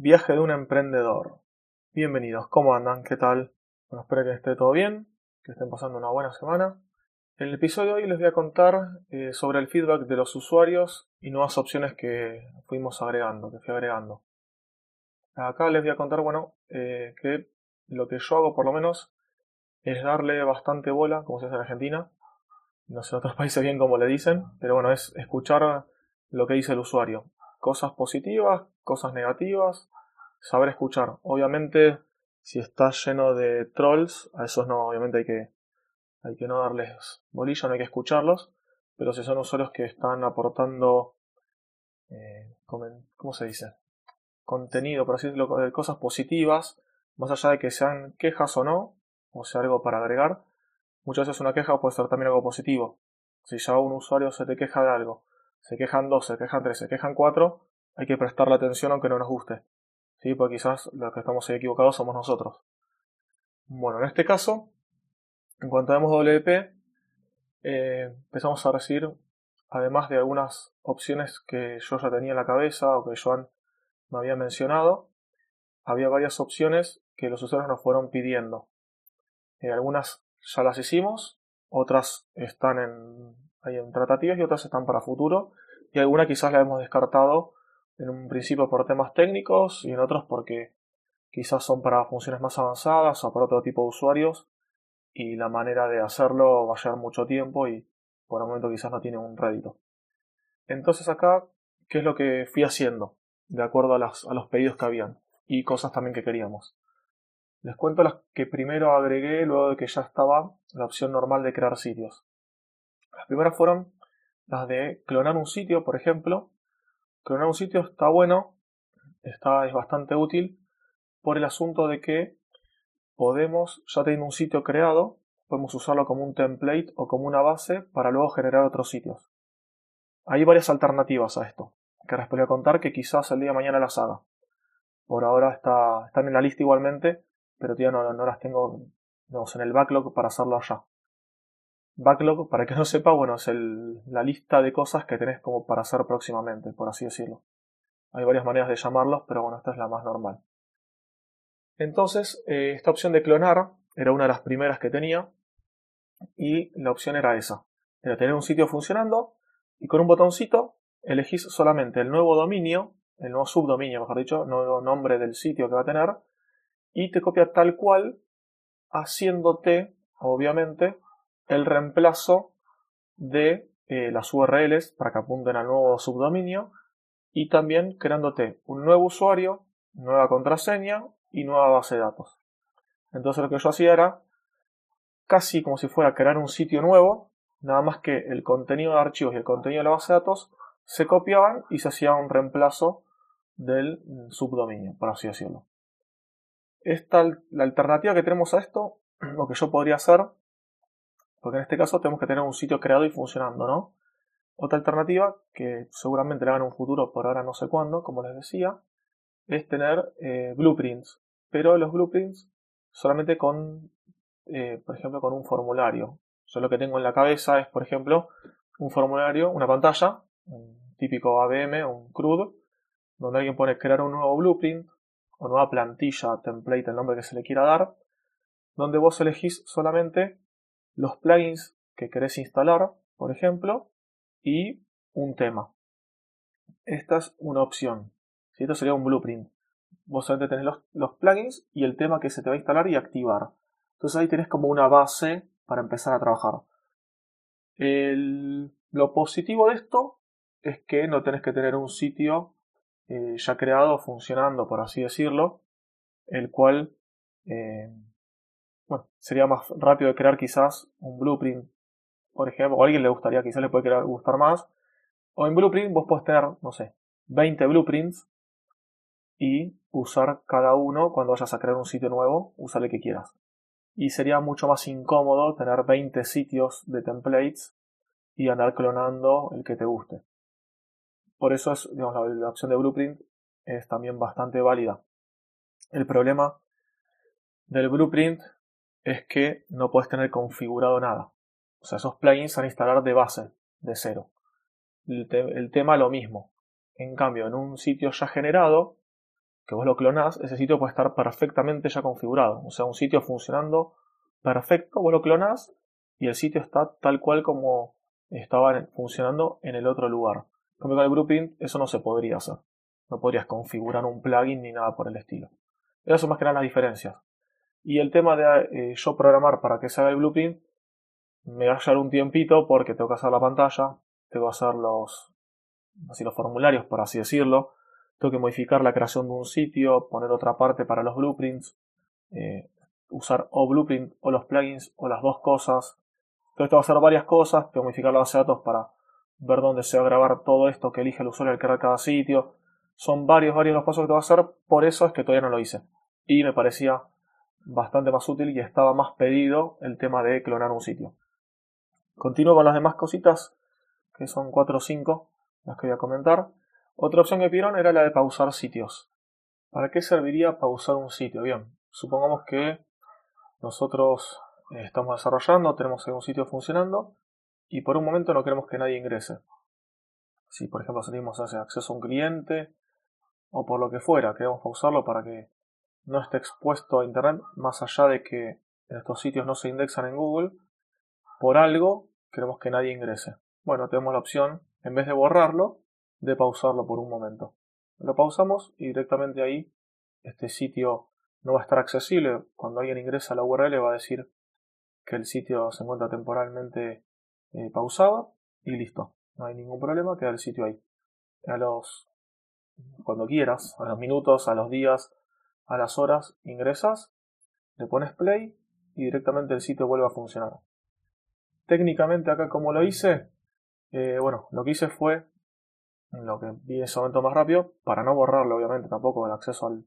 Viaje de un emprendedor. Bienvenidos, ¿cómo andan? ¿Qué tal? Bueno, espero que esté todo bien, que estén pasando una buena semana. En el episodio de hoy les voy a contar eh, sobre el feedback de los usuarios y nuevas opciones que fuimos agregando, que fui agregando. Acá les voy a contar, bueno, eh, que lo que yo hago por lo menos es darle bastante bola, como se hace en Argentina. No sé en otros países bien como le dicen, pero bueno, es escuchar lo que dice el usuario cosas positivas, cosas negativas, saber escuchar. Obviamente, si está lleno de trolls, a esos no, obviamente hay que, hay que no darles bolilla, no hay que escucharlos, pero si son usuarios que están aportando, eh, ¿cómo se dice? Contenido, por así decirlo, cosas positivas, más allá de que sean quejas o no, o sea algo para agregar, muchas veces una queja puede ser también algo positivo. Si ya un usuario se te queja de algo se quejan dos, se quejan tres, se quejan cuatro, hay que prestarle atención aunque no nos guste. ¿Sí? Porque quizás los que estamos equivocados somos nosotros. Bueno, en este caso, en cuanto a MWP, eh, empezamos a recibir, además de algunas opciones que yo ya tenía en la cabeza o que Joan me había mencionado, había varias opciones que los usuarios nos fueron pidiendo. Eh, algunas ya las hicimos, otras están en hay en tratativas y otras están para futuro. Y alguna quizás la hemos descartado en un principio por temas técnicos y en otros porque quizás son para funciones más avanzadas o para otro tipo de usuarios y la manera de hacerlo va a llevar mucho tiempo y por el momento quizás no tiene un rédito. Entonces acá, ¿qué es lo que fui haciendo? De acuerdo a, a los pedidos que habían y cosas también que queríamos. Les cuento las que primero agregué luego de que ya estaba la opción normal de crear sitios. Las primeras fueron las de clonar un sitio, por ejemplo. Clonar un sitio está bueno, está, es bastante útil por el asunto de que podemos, ya teniendo un sitio creado, podemos usarlo como un template o como una base para luego generar otros sitios. Hay varias alternativas a esto, que ahora les voy a contar que quizás el día de mañana las haga. Por ahora está, están en la lista igualmente, pero todavía no, no las tengo en el backlog para hacerlo allá. Backlog, para que no sepa, bueno, es la lista de cosas que tenés como para hacer próximamente, por así decirlo. Hay varias maneras de llamarlos, pero bueno, esta es la más normal. Entonces, eh, esta opción de clonar era una de las primeras que tenía y la opción era esa. Era tener un sitio funcionando y con un botoncito elegís solamente el nuevo dominio, el nuevo subdominio, mejor dicho, nuevo nombre del sitio que va a tener y te copia tal cual haciéndote, obviamente, el reemplazo de eh, las URLs para que apunten al nuevo subdominio y también creándote un nuevo usuario, nueva contraseña y nueva base de datos. Entonces lo que yo hacía era casi como si fuera crear un sitio nuevo, nada más que el contenido de archivos y el contenido de la base de datos se copiaban y se hacía un reemplazo del subdominio, por así decirlo. Esta, la alternativa que tenemos a esto, lo que yo podría hacer porque en este caso tenemos que tener un sitio creado y funcionando, ¿no? Otra alternativa, que seguramente la hagan en un futuro, por ahora no sé cuándo, como les decía, es tener eh, blueprints. Pero los blueprints solamente con, eh, por ejemplo, con un formulario. Yo lo que tengo en la cabeza es, por ejemplo, un formulario, una pantalla, un típico ABM, un CRUD, donde alguien pone crear un nuevo blueprint o nueva plantilla, template, el nombre que se le quiera dar, donde vos elegís solamente los plugins que querés instalar, por ejemplo, y un tema. Esta es una opción. Esto sería un blueprint. Vos solamente tenés los, plugins y el tema que se te va a instalar y activar. Entonces ahí tenés como una base para empezar a trabajar. lo positivo de esto es que no tenés que tener un sitio eh, ya creado, funcionando, por así decirlo, el cual eh, bueno, sería más rápido de crear quizás un blueprint, por ejemplo, o a alguien le gustaría, quizás le puede gustar más. O en blueprint vos podés tener, no sé, 20 blueprints y usar cada uno cuando vayas a crear un sitio nuevo, usar el que quieras. Y sería mucho más incómodo tener 20 sitios de templates y andar clonando el que te guste. Por eso es, digamos, la, la opción de blueprint es también bastante válida. El problema del blueprint es que no puedes tener configurado nada. O sea, esos plugins van a instalar de base, de cero. El, tema lo mismo. En cambio, en un sitio ya generado, que vos lo clonás, ese sitio puede estar perfectamente ya configurado. O sea, un sitio funcionando perfecto, vos lo clonás y el sitio está tal cual como estaba funcionando en el otro lugar. Como con el Blueprint eso no se podría hacer. No podrías configurar un plugin ni nada por el estilo. Esas son más que nada las diferencias. Y el tema de eh, yo programar para que se haga el Blueprint me va a llevar un tiempito porque tengo que hacer la pantalla, tengo que hacer los, así los formularios, por así decirlo. Tengo que modificar la creación de un sitio, poner otra parte para los blueprints, eh, usar o blueprint o los plugins o las dos cosas. Entonces tengo que hacer varias cosas, tengo que modificar la base de datos para ver dónde se va a grabar todo esto que elige el usuario al crear cada sitio. Son varios, varios los pasos que tengo que hacer, por eso es que todavía no lo hice. Y me parecía bastante más útil y estaba más pedido el tema de clonar un sitio. Continúo con las demás cositas, que son 4 o 5 las que voy a comentar. Otra opción que pidieron era la de pausar sitios. ¿Para qué serviría pausar un sitio? Bien, supongamos que nosotros eh, estamos desarrollando, tenemos un sitio funcionando y por un momento no queremos que nadie ingrese. Si por ejemplo salimos hacia acceso a un cliente o por lo que fuera, queremos pausarlo para que no esté expuesto a internet más allá de que estos sitios no se indexan en Google, por algo queremos que nadie ingrese. Bueno, tenemos la opción, en vez de borrarlo, de pausarlo por un momento. Lo pausamos y directamente ahí este sitio no va a estar accesible. Cuando alguien ingresa a la URL va a decir que el sitio se encuentra temporalmente eh, pausado y listo. No hay ningún problema, queda el sitio ahí. A los cuando quieras, a los minutos, a los días, a las horas, ingresas, le pones play y directamente el sitio vuelve a funcionar. Técnicamente acá como lo hice, eh, bueno, lo que hice fue lo que vi en ese momento más rápido, para no borrarlo obviamente tampoco el acceso al,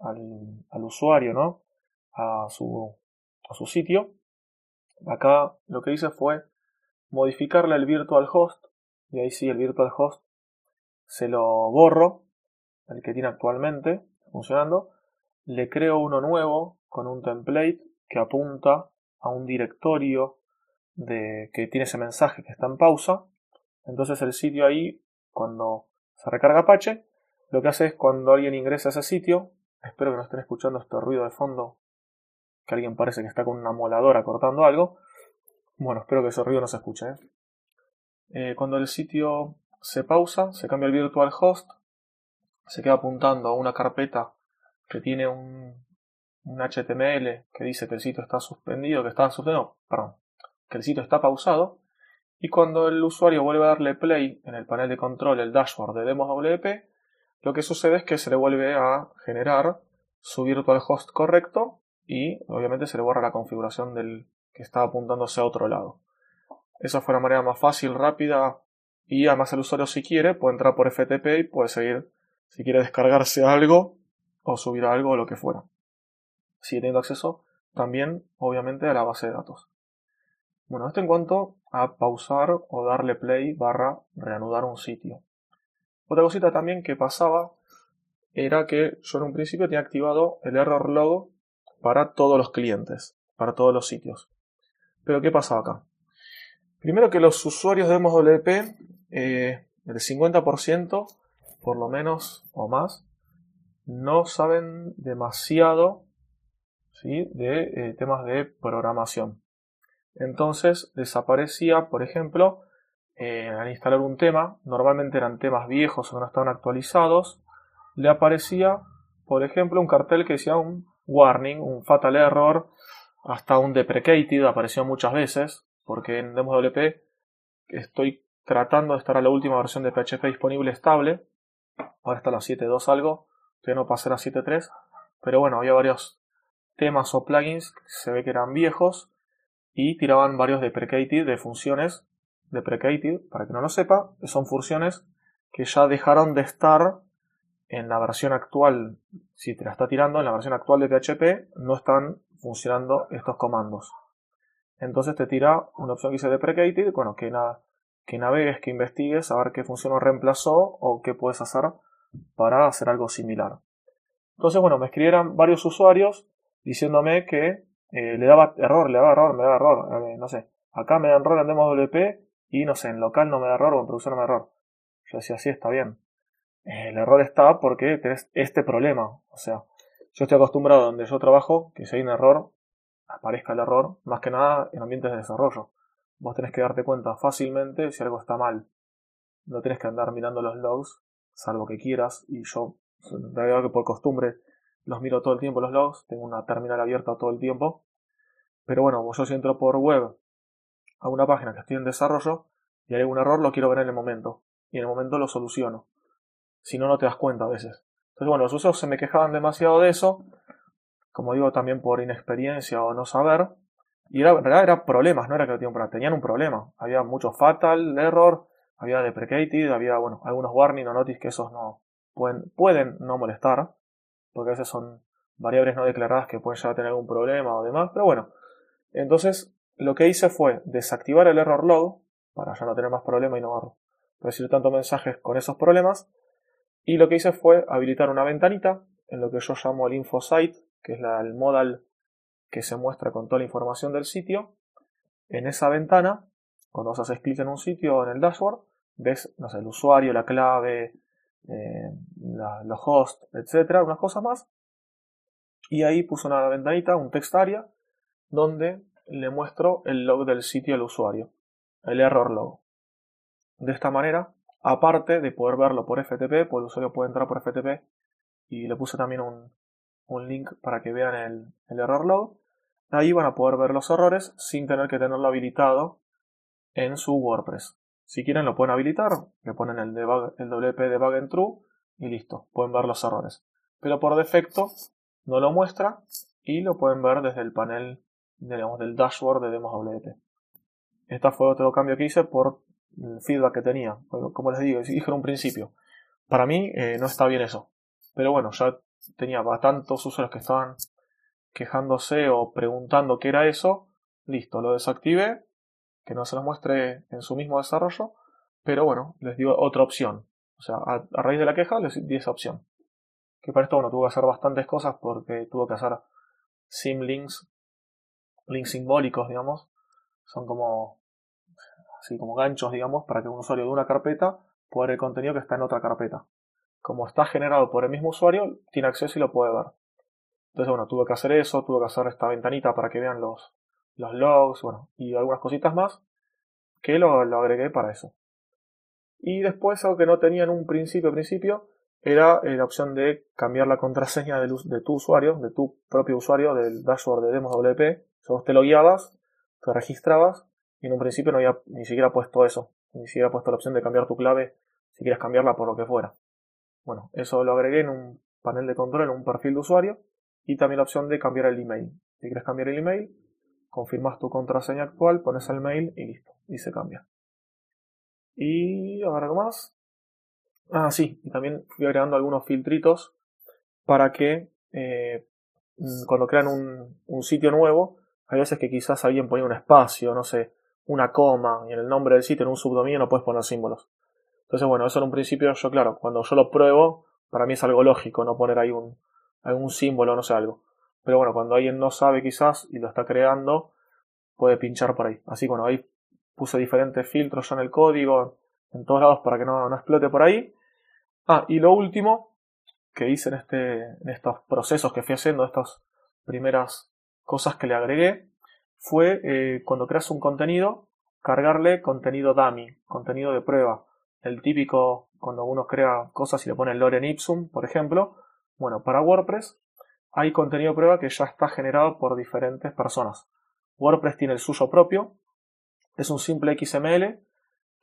al, usuario, ¿no? A su, a su sitio. Acá lo que hice fue modificarle el virtual host, y ahí sí el virtual host se lo borro, el que tiene actualmente funcionando, le creo uno nuevo con un template que apunta a un directorio de, que tiene ese mensaje que está en pausa. Entonces el sitio ahí, cuando se recarga Apache, lo que hace es cuando alguien ingresa a ese sitio, espero que no estén escuchando este ruido de fondo, que alguien parece que está con una moladora cortando algo. Bueno, espero que ese ruido no se escuche. ¿eh? Eh, cuando el sitio se pausa, se cambia el virtual host, se queda apuntando a una carpeta que tiene un, un HTML que dice que el sitio está suspendido, que está suspendido, perdón, que el sitio está pausado, y cuando el usuario vuelve a darle play en el panel de control, el dashboard de Demos WP, lo que sucede es que se le vuelve a generar su virtual host correcto y obviamente se le borra la configuración del que está apuntándose a otro lado. Esa fue la manera más fácil, rápida y además el usuario si quiere puede entrar por FTP y puede seguir si quiere descargarse algo o subir algo o lo que fuera. Sigue teniendo acceso también obviamente a la base de datos. Bueno, esto en cuanto a pausar o darle play barra reanudar un sitio. Otra cosita también que pasaba era que yo en un principio tenía activado el error log para todos los clientes, para todos los sitios. Pero ¿qué pasaba acá? Primero que los usuarios de MosWP, eh, el 50% por lo menos o más, no saben demasiado ¿sí? de eh, temas de programación. Entonces desaparecía, por ejemplo, eh, al instalar un tema, normalmente eran temas viejos o no estaban actualizados, le aparecía, por ejemplo, un cartel que decía un warning, un fatal error, hasta un deprecated, apareció muchas veces, porque en DemosWP estoy tratando de estar a la última versión de PHP disponible estable, ahora está la 7.2 algo, que no pasé a 7.3, pero bueno, había varios temas o plugins que se ve que eran viejos y tiraban varios deprecated de funciones deprecated, para que no lo sepa, son funciones que ya dejaron de estar en la versión actual, si te la está tirando, en la versión actual de PHP no están funcionando estos comandos. Entonces te tira una opción que dice deprecated, bueno, que, que navegues, que investigues, a ver qué función reemplazó o qué puedes hacer para hacer algo similar. Entonces, bueno, me escribieron varios usuarios diciéndome que eh, le daba error, le daba error, me daba error, eh, no sé, acá me da error en WP y no sé, en local no me da error o en producción no me da error. Yo decía, sí, está bien. el error está porque tenés este problema. O sea, yo estoy acostumbrado donde yo trabajo, que si hay un error, aparezca el error, más que nada en ambientes de desarrollo. Vos tenés que darte cuenta fácilmente si algo está mal. No tenés que andar mirando los logs, salvo que quieras, y yo, de verdad que por costumbre, los miro todo el tiempo los logs, tengo una terminal abierta todo el tiempo. Pero bueno, yo si entro por web a una página que estoy en desarrollo y hay algún error, lo quiero ver en el momento. Y en el momento lo soluciono. Si no, no te das cuenta a veces. Entonces, bueno, los usuarios se me quejaban demasiado de eso, como digo, también por inexperiencia o no saber. Y era, en realidad eran problemas, no era que no tenían tenían un problema. Había mucho fatal, error, había deprecated, había, bueno, algunos warning o notice que esos no pueden, pueden no molestar, porque a veces son variables no declaradas que pueden llegar a tener algún problema o demás, pero bueno. Entonces, lo que hice fue desactivar el error log, para ya no tener más problemas y no recibir tantos mensajes con esos problemas, y lo que hice fue habilitar una ventanita en lo que yo llamo el info site, que es la, el modal que se muestra con toda la información del sitio. En esa ventana, cuando vos haces clic en un sitio en el dashboard, ves no sé, el usuario, la clave, eh, los hosts, etcétera, unas cosas más. Y ahí puse una ventanita, un text area, donde le muestro el log del sitio al usuario, el error log. De esta manera, aparte de poder verlo por FTP, pues el usuario puede entrar por FTP y le puse también un, link para que vean el, el, error log. Ahí van a poder ver los errores sin tener que tenerlo habilitado en su WordPress. Si quieren lo pueden habilitar, le ponen el, debug, el WP debug en true y listo, pueden ver los errores. Pero por defecto no lo muestra y lo pueden ver desde el panel digamos, del dashboard de Demos WP. Este fue otro cambio que hice por el feedback que tenía. Como les digo, dije en un principio, para mí eh, no está bien eso. Pero bueno, ya tenía bastantes usuarios que estaban quejándose o preguntando qué era eso. Listo, lo desactivé, que no se los muestre en su mismo desarrollo. Pero bueno, les dio otra opción. O sea, a, raíz de la queja les di esa opción. Que para esto, bueno, tuvo que hacer bastantes cosas porque tuvo que hacer sim links, links simbólicos, digamos. Son como así como ganchos, digamos, para que un usuario de una carpeta pueda ver el contenido que está en otra carpeta. Como está generado por el mismo usuario, tiene acceso y lo puede ver. Entonces, bueno, tuve que hacer eso, tuve que hacer esta ventanita para que vean los, los logs, bueno, y algunas cositas más, que lo, agregué para eso. Y después, algo que no tenía en un principio, principio, era eh, la opción de cambiar la contraseña de, tu usuario, de tu propio usuario, del dashboard de Demos WP. O vos te lo guiabas, te registrabas y en un principio no había ni siquiera puesto eso, ni siquiera puesto la opción de cambiar tu clave si quieres cambiarla por lo que fuera. Bueno, eso lo agregué en un panel de control, en un perfil de usuario y también la opción de cambiar el email. Si quieres cambiar el email, confirmas tu contraseña actual, pones el mail y listo, y se cambia. Y ahora algo más. Ah, sí, y también fui agregando algunos filtritos para que eh, cuando crean un, un sitio nuevo, hay veces que quizás alguien ponía un espacio, no sé, una coma y en el nombre del sitio, en un subdominio, no puedes poner símbolos. Entonces, bueno, eso en un principio, yo, claro, cuando yo lo pruebo, para mí es algo lógico no poner ahí un, algún símbolo, no sé, algo. Pero bueno, cuando alguien no sabe quizás y lo está creando, puede pinchar por ahí. Así que bueno, ahí puse diferentes filtros ya en el código, en todos lados para que no, explote por ahí. Ah, y lo último que hice en, este, en estos procesos que fui haciendo, estas primeras cosas que le agregué, fue eh, cuando creas un contenido, cargarle contenido dummy, contenido de prueba. El típico cuando uno crea cosas y le pone el lorem ipsum, por ejemplo. Bueno, para WordPress hay contenido prueba que ya está generado por diferentes personas. WordPress tiene el suyo propio. Es un simple XML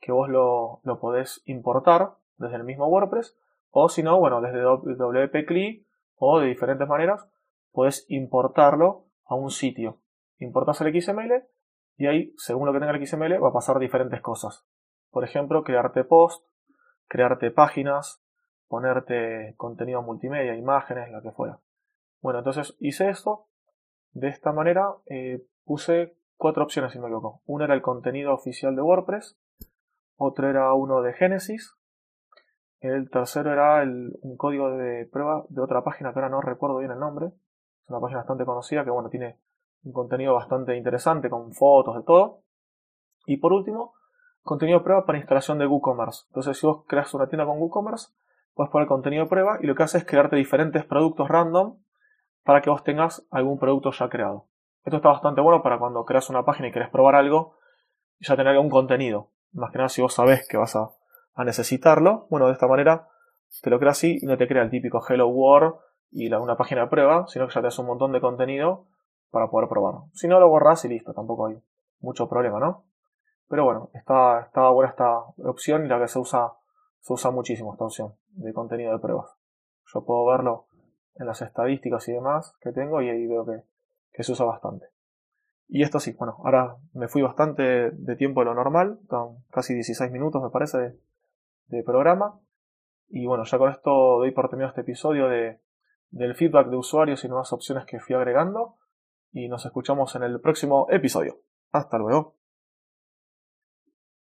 que vos lo, lo podés importar desde el mismo WordPress. O si no, bueno, desde WP o de diferentes maneras, podés importarlo a un sitio importas el XML y ahí, según lo que tenga el XML, va a pasar diferentes cosas. Por ejemplo, crearte post, crearte páginas, ponerte contenido multimedia, imágenes, lo que fuera. Bueno, entonces hice esto. De esta manera eh, puse cuatro opciones, si no me equivoco. Una era el contenido oficial de WordPress, otro era uno de Genesis, el tercero era un código de prueba de otra página que ahora no recuerdo bien el nombre. Es una página bastante conocida que bueno, tiene un contenido bastante interesante con fotos de todo. Y por último, contenido de prueba para instalación de WooCommerce. Entonces, si vos creas una tienda con WooCommerce, puedes poner contenido de prueba y lo que hace es crearte diferentes productos random para que vos tengas algún producto ya creado. Esto está bastante bueno para cuando creas una página y querés probar algo ya tener algún contenido. Más que nada si vos sabés que vas a, necesitarlo, bueno, de esta manera te lo crea así y no te crea el típico Hello World y una página de prueba, sino que ya te hace un montón de contenido para poder probarlo. Si no, lo borras y listo, tampoco hay mucho problema, ¿no? Pero bueno, está, está buena esta opción y la que se usa, se usa muchísimo esta opción de contenido de pruebas. Yo puedo verlo en las estadísticas y demás que tengo y ahí veo que, que se usa bastante. Y esto sí, bueno, ahora me fui bastante de tiempo de lo normal, casi 16 minutos me parece de, programa. Y bueno, ya con esto doy por terminado este episodio de, del feedback de usuarios y nuevas opciones que fui agregando. Y nos escuchamos en el próximo episodio. Hasta luego.